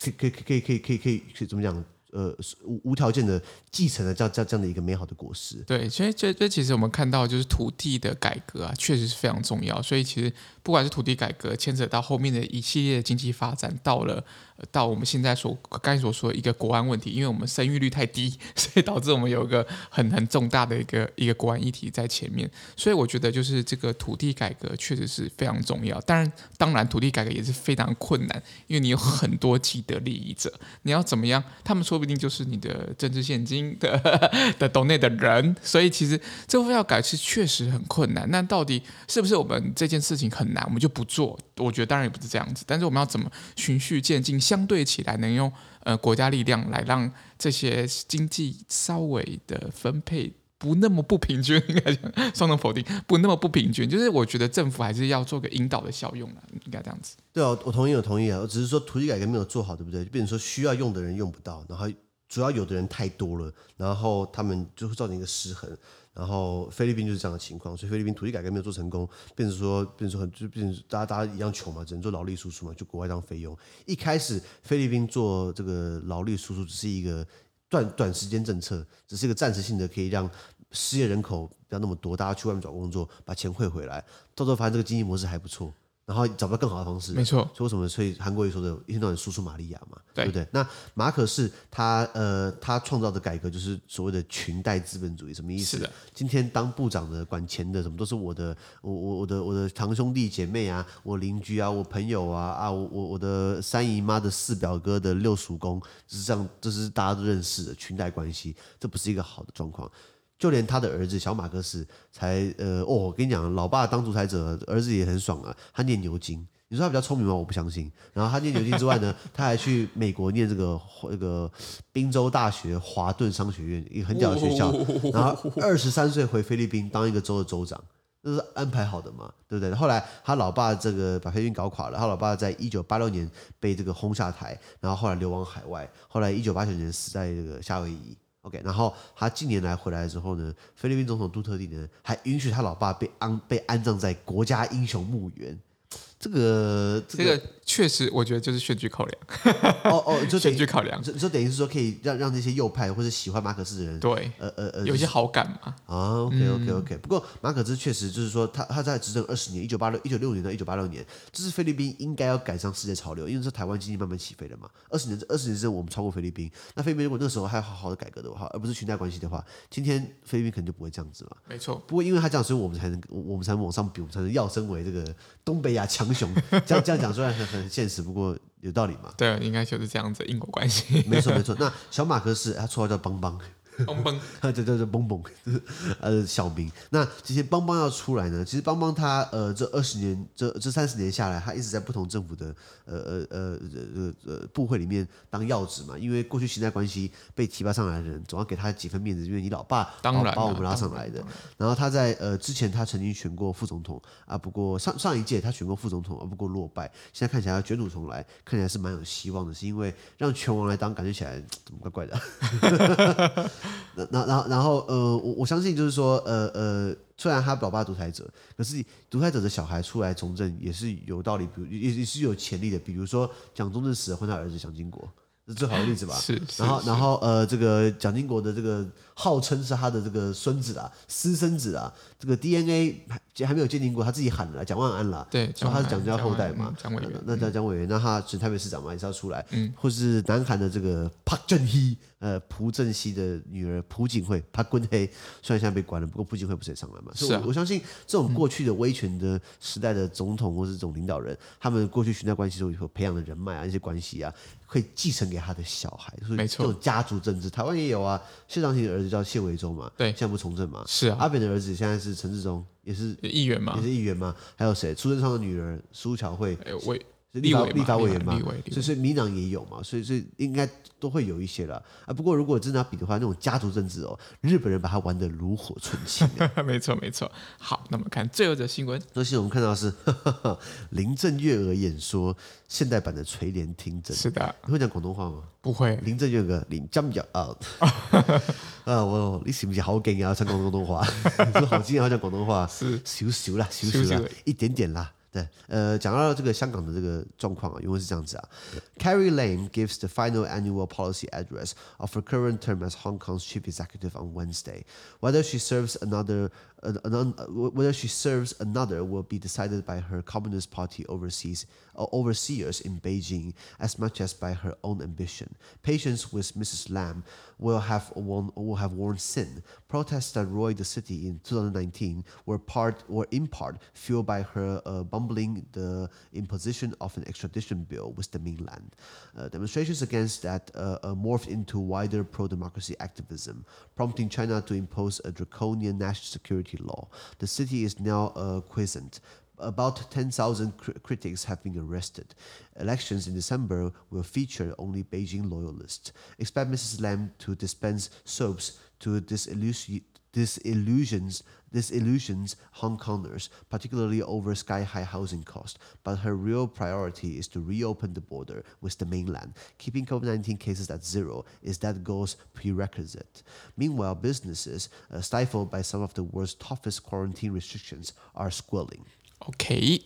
[SPEAKER 2] 可以可以可以可以可以可以可以怎么讲？呃，无无条件的继承了这样这样这样的一个美好的果实。
[SPEAKER 1] 对，所以这这其实我们看到就是土地的改革啊，确实是非常重要。所以其实不管是土地改革牵扯到后面的一系列的经济发展，到了到我们现在所刚才所说的一个国安问题，因为我们生育率太低，所以导致我们有一个很很重大的一个一个国安议题在前面。所以我觉得就是这个土地改革确实是非常重要。当然，当然土地改革也是非常困难，因为你有很多既得利益者，你要怎么样？他们说。不一定就是你的政治现金的 *laughs* 的岛内的人，所以其实这份要改是确实很困难。那到底是不是我们这件事情很难，我们就不做？我觉得当然也不是这样子。但是我们要怎么循序渐进，相对起来能用呃国家力量来让这些经济稍微的分配。不那么不平均，应该讲双重否定，不那么不平均，*laughs* 就是我觉得政府还是要做个引导的效用了，应该这样子。
[SPEAKER 2] 对啊，我同意，我同意啊。我只是说土地改革没有做好，对不对？就变成说需要用的人用不到，然后主要有的人太多了，然后他们就会造成一个失衡。然后菲律宾就是这样的情况，所以菲律宾土地改革没有做成功，变成说，变成说就变成大家大家一样穷嘛，只能做劳力输出嘛，就国外当费用。一开始菲律宾做这个劳力输出只是一个短短时间政策，只是一个暂时性的，可以让。失业人口不要那么多，大家去外面找工作，把钱汇回来，到时候发现这个经济模式还不错，然后找不到更好的方式。
[SPEAKER 1] 没错，
[SPEAKER 2] 所以为什么？所以韩国瑜说的一天到晚输出玛利亚嘛，
[SPEAKER 1] 对，
[SPEAKER 2] 对不对？那马可是他呃他创造的改革就是所谓的裙带资本主义，什么意思？
[SPEAKER 1] 是的。
[SPEAKER 2] 今天当部长的、管钱的，什么都是我的，我我我的我的堂兄弟姐妹啊，我邻居啊，我朋友啊啊，我我我的三姨妈的四表哥的六叔公，就是这样，这是大家都认识的裙带关系，这不是一个好的状况。就连他的儿子小马可仕才呃哦，我跟你讲，老爸当独裁者，儿子也很爽啊。他念牛津，你说他比较聪明吗？我不相信。然后他念牛津之外呢，他还去美国念这个那个宾州大学华顿商学院，一个很屌的学校。然后二十三岁回菲律宾当一个州的州长，这是安排好的嘛？对不对？后来他老爸这个把菲律宾搞垮了，他老爸在一九八六年被这个轰下台，然后后来流亡海外，后来一九八九年死在这个夏威夷。OK，然后他近年来回来之后呢，菲律宾总统杜特地呢还允许他老爸被安被安葬在国家英雄墓园。这个这个
[SPEAKER 1] 确实，我觉得就是选举考量。
[SPEAKER 2] 哦哦，*laughs* 就
[SPEAKER 1] 选举考量，
[SPEAKER 2] 就等于是说可以让让那些右派或者喜欢马可斯的人，
[SPEAKER 1] 对，
[SPEAKER 2] 呃呃呃，
[SPEAKER 1] 有一些好感嘛。
[SPEAKER 2] 啊，OK OK OK。不过马可斯确实就是说，他他在执政二十年，一九八六一九六年到一九八六年，这是菲律宾应该要赶上世界潮流，因为是台湾经济慢慢起飞了嘛。二十年这二十年之后，我们超过菲律宾。那菲律宾如果那时候还好好的改革的话，而不是裙带关系的话，今天菲律宾可能就不会这样子了。
[SPEAKER 1] 没错。
[SPEAKER 2] 不过因为他这样，所以我们才能我们才能往上比，我们才能跃升为这个东北亚强雄。这样这样讲虽然很很现实，不过有道理嘛？
[SPEAKER 1] 对，应该就是这样子因果关系。
[SPEAKER 2] 没错没错。那小马哥是他绰号叫邦邦。
[SPEAKER 1] 邦邦，
[SPEAKER 2] 对对对，邦邦，*laughs* 呃，小明。那这些邦邦要出来呢？其实邦邦他呃，这二十年，这这三十年下来，他一直在不同政府的呃呃呃呃呃部会里面当要职嘛。因为过去裙带关系被提拔上来的人，总要给他几分面子，因为你老爸当然把我们拉上来的。然后他在呃之前他曾经选过副总统啊，不过上上一届他选过副总统啊，不过落败。现在看起来要卷土重来，看起来是蛮有希望的，是因为让拳王来当，感觉起来怎么怪怪的。*laughs* 那然然后然后呃，我我相信就是说呃呃，虽然他老爸独裁者，可是独裁者的小孩出来从政也是有道理，比如也也是有潜力的。比如说蒋中正死了，换他儿子蒋经国，是最好的例子吧？
[SPEAKER 1] 是。
[SPEAKER 2] 然后然后呃，这个蒋经国的这个号称是他的这个孙子啊，私生子啊，这个 DNA 还还没有鉴定过，他自己喊了蒋万安了。对，说他是蒋家后代嘛，
[SPEAKER 1] 蒋委员。
[SPEAKER 2] 那叫蒋委员，那他是台北市长嘛，也是要出来。嗯。或是南韩的这个朴正熙。呃，朴正熙的女儿朴槿惠，朴槿惠虽然现在被关了，不过朴槿惠不是也上来嘛？是啊。我相信这种过去的威权的时代的总统或是这种领导人，他们过去裙带关系中以后培养的人脉啊，一些关系啊，会继承给他的小孩。
[SPEAKER 1] 没错。这种
[SPEAKER 2] 家族政治，台湾也有啊。谢长廷的儿子叫谢维忠嘛？
[SPEAKER 1] 对。
[SPEAKER 2] 现在不从政嘛？
[SPEAKER 1] 是啊。
[SPEAKER 2] 阿扁的儿子现在是陈志忠，也是
[SPEAKER 1] 议员嘛？
[SPEAKER 2] 也是议员嘛？还有谁？苏贞昌的女儿苏巧慧，
[SPEAKER 1] 委
[SPEAKER 2] 立法
[SPEAKER 1] 立
[SPEAKER 2] 法委员嘛所以所以民党也有嘛，所以所以应该都会有一些了啊。不过如果真的要比的话，那种家族政治哦，日本人把它玩得炉火纯青。*laughs*
[SPEAKER 1] 没错没错。好，那么看最后一则新闻。
[SPEAKER 2] 这新闻我们看到的是呵呵 *laughs* 林郑月娥演说现代版的垂帘听政。
[SPEAKER 1] 是的，
[SPEAKER 2] 你会讲广东话吗？
[SPEAKER 1] 不会。
[SPEAKER 2] 林郑月娥，林江瑶 *laughs* 啊，啊，我你是不是好惊啊？讲广东话，说好惊啊，讲广东话，是少少啦，少少啦，一点点啦。对，呃，讲到这个香港的这个状况啊，因为是这样子啊，Carrie Lam gives the final annual policy address of her current term as Hong Kong's chief executive on Wednesday. Whether she serves another whether she serves another will be decided by her Communist Party overseas uh, overseers in Beijing as much as by her own ambition. Patience with Mrs. Lam will have worn will have worn thin. Protests that roiled the city in 2019 were part were in part fueled by her uh, bumbling the imposition of an extradition bill with the mainland. Uh, demonstrations against that uh, morphed into wider pro-democracy activism, prompting China to impose a draconian national security law. The city is now uh, quiescent. About 10,000 cr- critics have been arrested. Elections in December will feature only Beijing loyalists. Expect Mrs. Lam to dispense soaps to disillusion, disillusions, disillusions Hong Kongers, particularly over sky-high housing costs. But her real priority is to reopen the border with the mainland. Keeping COVID-19 cases at zero is that goal's prerequisite. Meanwhile, businesses, uh, stifled by some of the world's toughest quarantine restrictions, are squealing.
[SPEAKER 1] OK，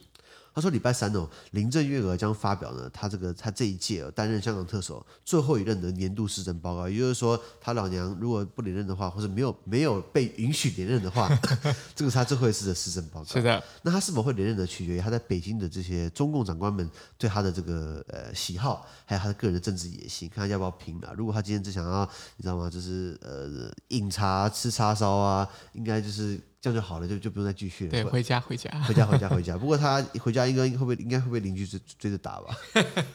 [SPEAKER 2] 他说礼拜三哦，林郑月娥将发表呢，他这个他这一届担任香港特首最后一任的年度施政报告，也就是说，他老娘如果不连任的话，或者没有没有被允许连任的话，*laughs* 这个是他最后一次的施政报告。
[SPEAKER 1] 是的，那
[SPEAKER 2] 他是否会连任的，取决于他在北京的这些中共长官们对他的这个呃喜好，还有他的个人的政治野心，看他要不要拼了。如果他今天只想要，你知道吗？就是呃饮茶吃叉烧啊，应该就是。这样就好了，就就不用再继续了。
[SPEAKER 1] 对，回家回家，
[SPEAKER 2] 回家回家回家。不过他回家应该会不会应该会被邻居追追着打吧？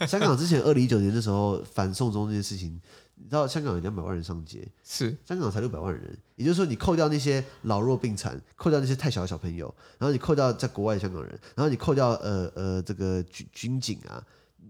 [SPEAKER 2] 香港之前二零一九年的时候反送中这件事情，你知道香港有两百万人上街，
[SPEAKER 1] 是
[SPEAKER 2] 香港才六百万人，也就是说你扣掉那些老弱病残，扣掉那些太小的小朋友，然后你扣掉在国外的香港人，然后你扣掉呃呃这个军军警啊，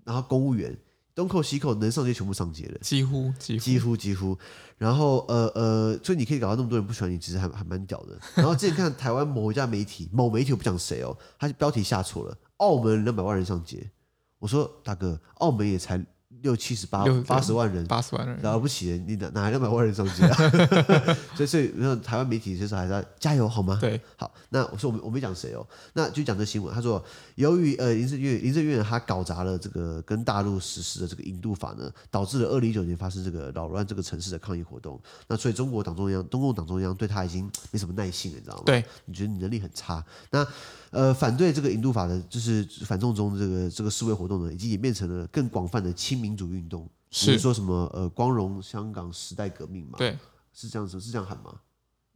[SPEAKER 2] 然后公务员。东扣西扣，能上街全部上街了，
[SPEAKER 1] 几乎几乎
[SPEAKER 2] 几乎几乎。然后呃呃，所以你可以搞到那么多人不喜欢你，其实还还蛮屌的。然后之前看台湾某一家媒体，某媒体我不讲谁哦，他标题下错了，澳门两百万人上街。我说大哥，澳门也才。六七十八八十万人，
[SPEAKER 1] 八十万人
[SPEAKER 2] 了不起的，你哪哪来两百万人上街啊？所以所以，台湾媒体其实还在加油，好吗？
[SPEAKER 1] 对，
[SPEAKER 2] 好。那我说我们我没讲谁哦，那就讲这新闻。他说，由于呃林郑月林郑月娥他搞砸了这个跟大陆实施的这个引渡法呢，导致了二零一九年发生这个扰乱这个城市的抗议活动。那所以中国党中央、中共党中央对他已经没什么耐性了，你知道吗？
[SPEAKER 1] 对，
[SPEAKER 2] 你觉得你能力很差。那呃，反对这个引渡法的，就是反送中这个这个示威活动呢，已经演变成了更广泛的亲民主运动。是说什么呃，光荣香港时代革命嘛？
[SPEAKER 1] 对，
[SPEAKER 2] 是这样子，是这样喊吗？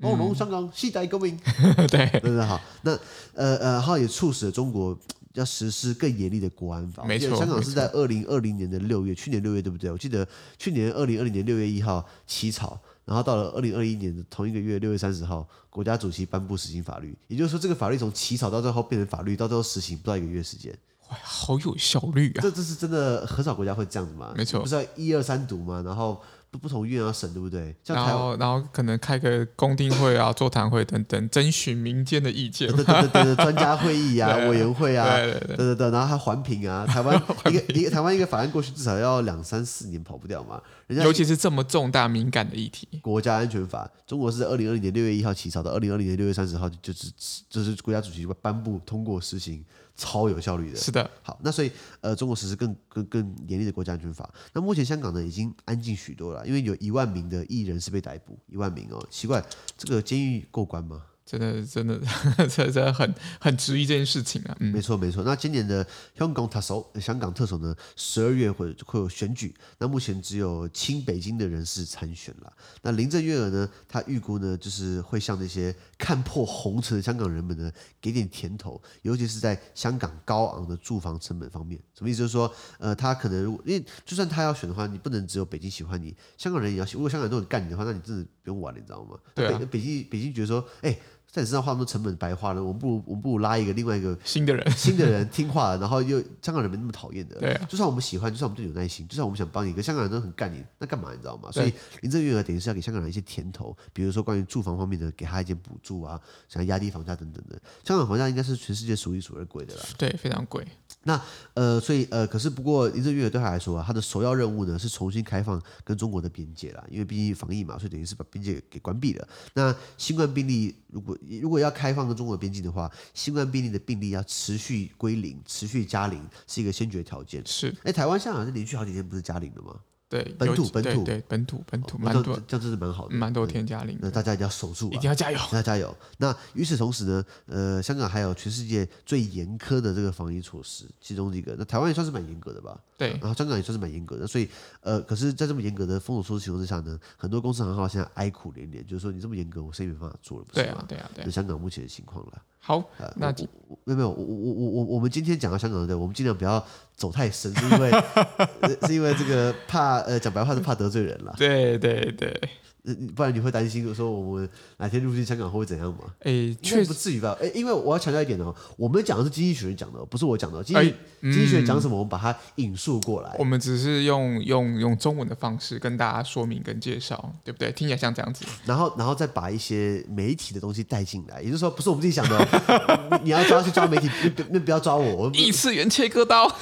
[SPEAKER 2] 光荣香港时代革命，
[SPEAKER 1] 嗯、*laughs* 对，
[SPEAKER 2] 对对好。那呃呃，然后也促使了中国要实施更严厉的国安法。
[SPEAKER 1] 没错，
[SPEAKER 2] 香港是在二零二零年的六月，去年六月对不对？我记得去年二零二零年六月一号起草。然后到了二零二一年的同一个月六月三十号，国家主席颁布实行法律，也就是说，这个法律从起草到最后变成法律，到最后实行不到一个月时间，
[SPEAKER 1] 哇，好有效率啊！
[SPEAKER 2] 这这是真的，很少国家会这样子嘛？
[SPEAKER 1] 没错，
[SPEAKER 2] 不是要一二三读嘛？然后。不不同院要审，对不对？
[SPEAKER 1] 然后然后可能开个公听会啊、座谈会等等，征询民间的意见。
[SPEAKER 2] 对对对对，专家会议啊、*laughs* 委员会啊，对对对，然后还环评啊。*laughs* 台湾一个一个台湾一个法案过去至少要两三四年跑不掉嘛。人家
[SPEAKER 1] 尤其是这么重大敏感的议题，
[SPEAKER 2] 国家安全法，中国是在二零二零年六月一号起草的，二零二零年六月三十号就是就是国家主席颁布通过实行。超有效率的，
[SPEAKER 1] 是的。
[SPEAKER 2] 好，那所以呃，中国实施更更更严厉的国家安全法。那目前香港呢，已经安静许多了，因为有一万名的艺人是被逮捕，一万名哦，奇怪，这个监狱过关吗？
[SPEAKER 1] 真的，真的，*laughs* 真的很很质疑这件事情啊。嗯，
[SPEAKER 2] 没错，没错。那今年的香港特首，香港特首呢，十二月会会有选举。那目前只有亲北京的人士参选了。那林郑月娥呢，她预估呢，就是会向那些看破红尘的香港人们呢，给点甜头，尤其是在香港高昂的住房成本方面。什么意思？就是说，呃，他可能如果因为就算他要选的话，你不能只有北京喜欢你，香港人也要。如果香港人都很干你的话，那你真的不用玩了，你知道吗？
[SPEAKER 1] 对啊。
[SPEAKER 2] 北北京北京觉得说，哎。在你身上花那么多成本白花了，我们不如我们不如拉一个另外一个
[SPEAKER 1] 新的人，
[SPEAKER 2] 新的人听话，然后又香港人没那么讨厌的。
[SPEAKER 1] 对、啊，
[SPEAKER 2] 就算我们喜欢，就算我们对你有耐心，就算我们想帮你，可香港人都很干你，那干嘛你知道吗？所以林郑月娥等于是要给香港人一些甜头，比如说关于住房方面的，给他一些补助啊，想要压低房价等等的。香港房价应该是全世界数一数二贵的了，
[SPEAKER 1] 对，非常贵。
[SPEAKER 2] 那呃，所以呃，可是不过林郑月娥对他来说啊，他的首要任务呢是重新开放跟中国的边界啦，因为毕竟防疫嘛，所以等于是把边界给关闭了。那新冠病例如果如果要开放跟中国边境的话，新冠病例的病例要持续归零，持续加零是一个先决条件。
[SPEAKER 1] 是，
[SPEAKER 2] 哎，台湾、香港是连续好几天不是加零的吗？
[SPEAKER 1] 对，
[SPEAKER 2] 本土本土
[SPEAKER 1] 对本土本土，蛮多，
[SPEAKER 2] 这样真是蛮好的，
[SPEAKER 1] 蛮多添加零。
[SPEAKER 2] 那大家一定要守住，
[SPEAKER 1] 一定要加油，
[SPEAKER 2] 要加油。那与此同时呢，呃，香港还有全世界最严苛的这个防疫措施，其中一个，那台湾也算是蛮严格的吧？
[SPEAKER 1] 对，
[SPEAKER 2] 然后香港也算是蛮严格的。所以，呃，可是，在这么严格的封锁措施情况之下呢，很多公司行号现在哀苦连连，就是说你这么严格，我生意没办法做了。
[SPEAKER 1] 对啊，对啊，对。
[SPEAKER 2] 就香港目前的情况了。
[SPEAKER 1] 好，呃那
[SPEAKER 2] 没有没有，我我我我我们今天讲到香港的，我们尽量不要走太深，是因为 *laughs* 是因为这个怕呃讲白话是怕得罪人了。
[SPEAKER 1] 对对对。
[SPEAKER 2] 不然你会担心说我们哪天入境香港会怎样吗？
[SPEAKER 1] 哎，确实
[SPEAKER 2] 不至于吧？哎，因为我要强调一点哦，我们讲的是经济学人讲的，不是我讲的。经济经济学人讲什么，我们把它引述过来。
[SPEAKER 1] 我们只是用用用中文的方式跟大家说明跟介绍，对不对？听起来像这样子。
[SPEAKER 2] 然后然后再把一些媒体的东西带进来，也就是说，不是我们自己想的。*laughs* 你要抓去抓媒体，那不要抓我。
[SPEAKER 1] 异次元切割刀。*laughs*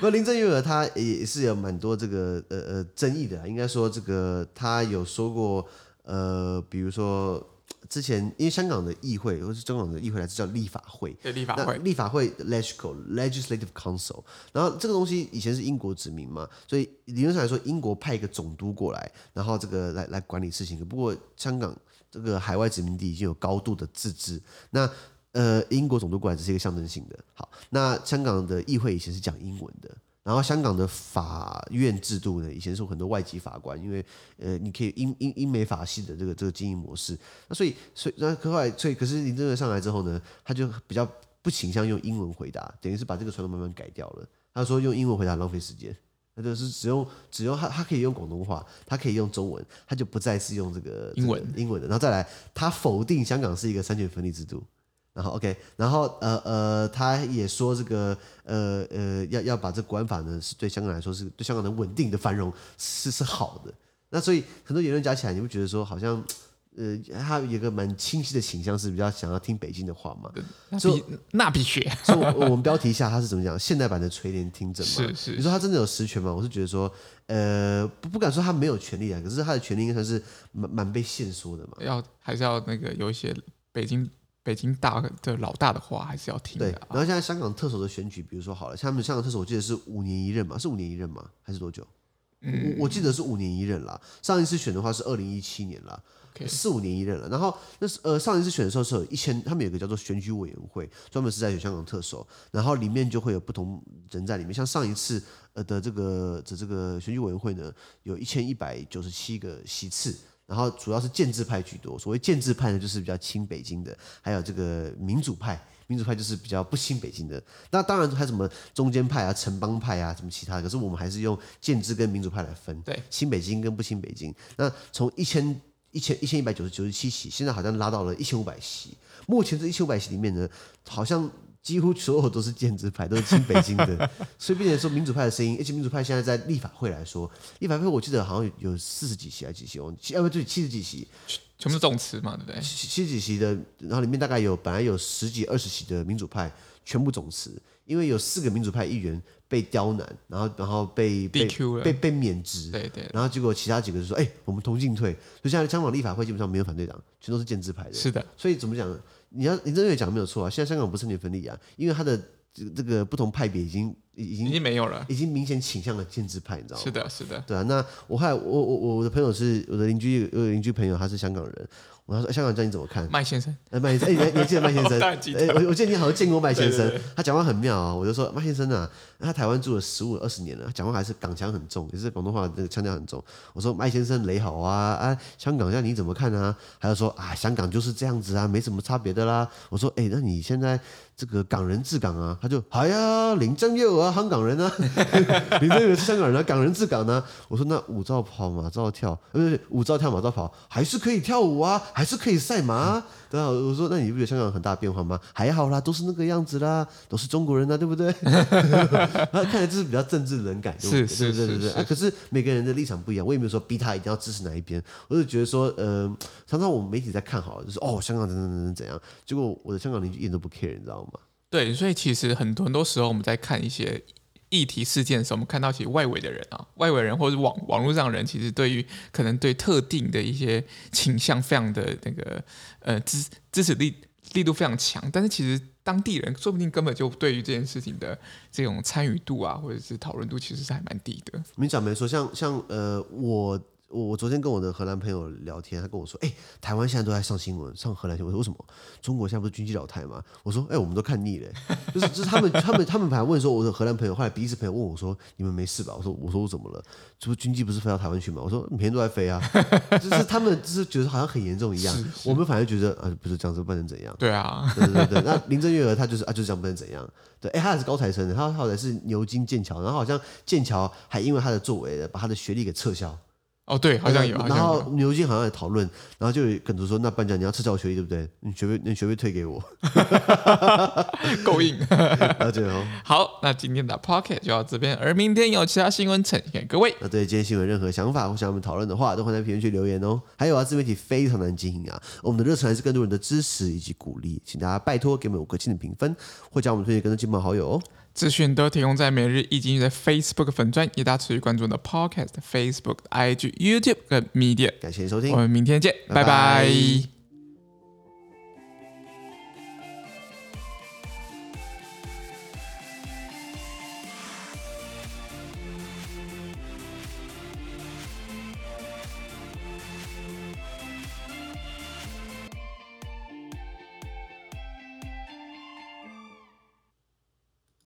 [SPEAKER 2] 不，林郑月娥她也是有蛮多这个呃呃争议的，应该说这个她有说过呃，比如说之前因为香港的议会或是中港的议会来自叫立法会，
[SPEAKER 1] 对立法会，
[SPEAKER 2] 立法会 legislative council，然后这个东西以前是英国殖民嘛，所以理论上来说，英国派一个总督过来，然后这个来来管理事情。不过香港这个海外殖民地已经有高度的自治，那。呃，英国总督过来只是一个象征性的。好，那香港的议会以前是讲英文的，然后香港的法院制度呢，以前是有很多外籍法官，因为呃，你可以英英英美法系的这个这个经营模式。那所以所以那可后来所以可是林郑月上来之后呢，他就比较不倾向用英文回答，等于是把这个传统慢慢改掉了。他说用英文回答浪费时间，那就是只用只用他他可以用广东话，他可以用中文，他就不再是用这个英文英文的。然后再来，他否定香港是一个三权分立制度。然后 OK，然后呃呃，他也说这个呃呃，要要把这国安法呢，是对香港来说是对香港的稳定的繁荣是是好的。那所以很多言论加起来，你会觉得说好像呃，他有一个蛮清晰的倾向，是比较想要听北京的话嘛？
[SPEAKER 1] 那必那必须。
[SPEAKER 2] 所以我们标题一下他是怎么讲？现代版的垂帘听政嘛？
[SPEAKER 1] 是是。
[SPEAKER 2] 你说他真的有实权吗？我是觉得说，呃，不不敢说他没有权利啊，可是他的权利应该算是蛮蛮被限缩的嘛。
[SPEAKER 1] 要还是要那个有一些北京。北京大的老大的话还是要听的。
[SPEAKER 2] 对，然后现在香港特首的选举，比如说好了，像他们香港特首，我记得是五年一任嘛，是五年一任吗？还是多久？嗯，我我记得是五年一任啦。上一次选的话是二零一七年啦，四五年一任了。然后那是呃上一次选的时候是有一千，他们有个叫做选举委员会，专门是在选香港特首，然后里面就会有不同人在里面。像上一次呃的这个的这个选举委员会呢，有一千一百九十七个席次。然后主要是建制派居多，所谓建制派呢，就是比较亲北京的，还有这个民主派，民主派就是比较不亲北京的。那当然还有什么中间派啊、城邦派啊，什么其他的。可是我们还是用建制跟民主派来分，对，亲北京跟不亲北京。那从一千一千一千一百九十九十七席，现在好像拉到了一千五百席。目前这一千五百席里面呢，好像。几乎所有都是建制派，都是亲北京的，*laughs* 所以并且说民主派的声音，而且民主派现在在立法会来说，立法会我记得好像有四十几席还是几席？哦，要不对，七十几席，
[SPEAKER 1] 全部是总辞嘛，对不对？
[SPEAKER 2] 七十几席的，然后里面大概有本来有十几二十席的民主派全部总辞，因为有四个民主派议员被刁难，然后然后被
[SPEAKER 1] 了，
[SPEAKER 2] 被被免职，
[SPEAKER 1] 对对，
[SPEAKER 2] 然后结果其他几个就说，哎，我们同进退，所以现在香港立法会基本上没有反对党，全都是建制派的，
[SPEAKER 1] 是的，
[SPEAKER 2] 所以怎么讲？你要你这个讲没有错啊，现在香港不是三权分立啊，因为他的这这个不同派别已经已经
[SPEAKER 1] 已经没有了，
[SPEAKER 2] 已经明显倾向了建制派，你知道吗？
[SPEAKER 1] 是的，是的，
[SPEAKER 2] 对啊。那我还我我我的朋友是我的邻居，我的邻居朋友他是香港人。我说香港这样你怎么看？
[SPEAKER 1] 麦先生，
[SPEAKER 2] 哎，麦先生，哎，你还记得麦先生？
[SPEAKER 1] 哎，
[SPEAKER 2] 我我记得你好像见过麦先生，他讲话很妙啊。我就说麦先生啊，他台湾住了十五二十年了，讲话还是港腔很重，也是广东话那个腔调很重。我说麦先生雷好啊啊，香港这样你怎么看啊？他就说啊，香港就是这样子啊，没什么差别的啦。我说哎，那你现在这个港人治港啊？他就哎呀，林正月娥啊，香港人啊，*laughs* 林正月是香港人啊，港人治港呢、啊。我说那舞照跑马照跳，不是舞照跳马照跑，还是可以跳舞啊。还是可以赛马、啊。对啊，我说那你不觉得香港很大变化吗？还好啦，都是那个样子啦，都是中国人呐、啊，对不对？*laughs* 看来这是比较政治冷感，
[SPEAKER 1] 是是是是，是、
[SPEAKER 2] 啊。可是每个人的立场不一样，我也没有说逼他一定要支持哪一边。我就觉得说，呃，常常我们媒体在看好，就是哦，香港怎怎怎怎怎样，结果我的香港邻居一点都不 care，你知道吗？
[SPEAKER 1] 对，所以其实很多很多时候我们在看一些。议题事件的时候，我们看到其实外围的人啊，外围人或者网网络上的人，其实对于可能对特定的一些倾向，非常的那个呃支支持力力度非常强，但是其实当地人说不定根本就对于这件事情的这种参与度啊，或者是讨论度，其实是还蛮低的。
[SPEAKER 2] 你讲没说，像像呃我。我我昨天跟我的荷兰朋友聊天，他跟我说：“哎、欸，台湾现在都在上新闻，上荷兰新闻。我说为什么？中国现在不是军机老台吗？”我说：“哎、欸，我们都看腻了。就是就是他们他们他们本来问说，我的荷兰朋友后来比利时朋友问我说：‘你们没事吧？’我说：‘我说我怎么了？这不军机不是飞到台湾去吗？’我说：‘每天都在飞啊。*laughs* ’就是他们就是觉得好像很严重一样，我们反而觉得啊，不是这样子不能怎样。
[SPEAKER 1] 对啊，
[SPEAKER 2] 对对对。那林郑月娥她就是啊，就是这样不能怎样。对，哎、欸，他也是高材生的，他好像是牛津剑桥，然后好像剑桥还因为他的作为把他的学历给撤销。”
[SPEAKER 1] 哦，对，好像有。
[SPEAKER 2] 然后牛津好像也讨论，然后就有跟着说：“那班长，你要撤销我学历，对不对？你学费，你学费退给我，*laughs*
[SPEAKER 1] 够硬。*laughs* ”
[SPEAKER 2] 了解哦。
[SPEAKER 1] 好，那今天的 Podcast 就到这边，而明天有其他新闻呈现给各位。
[SPEAKER 2] 那对今天新闻任何想法或想我们讨论的话，都欢迎在评论区留言哦。还有啊，自媒体非常难经营啊，我们的热忱还是更多人的支持以及鼓励，请大家拜托给我们五颗星的评分，或将我们推荐更多亲朋好友哦。
[SPEAKER 1] 资讯都提供在每日一经的 Facebook 粉专，也大家持续关注我的 Podcast、Facebook、IG、YouTube 跟 Media。
[SPEAKER 2] 感谢收听，
[SPEAKER 1] 我们明天见，拜拜。拜拜。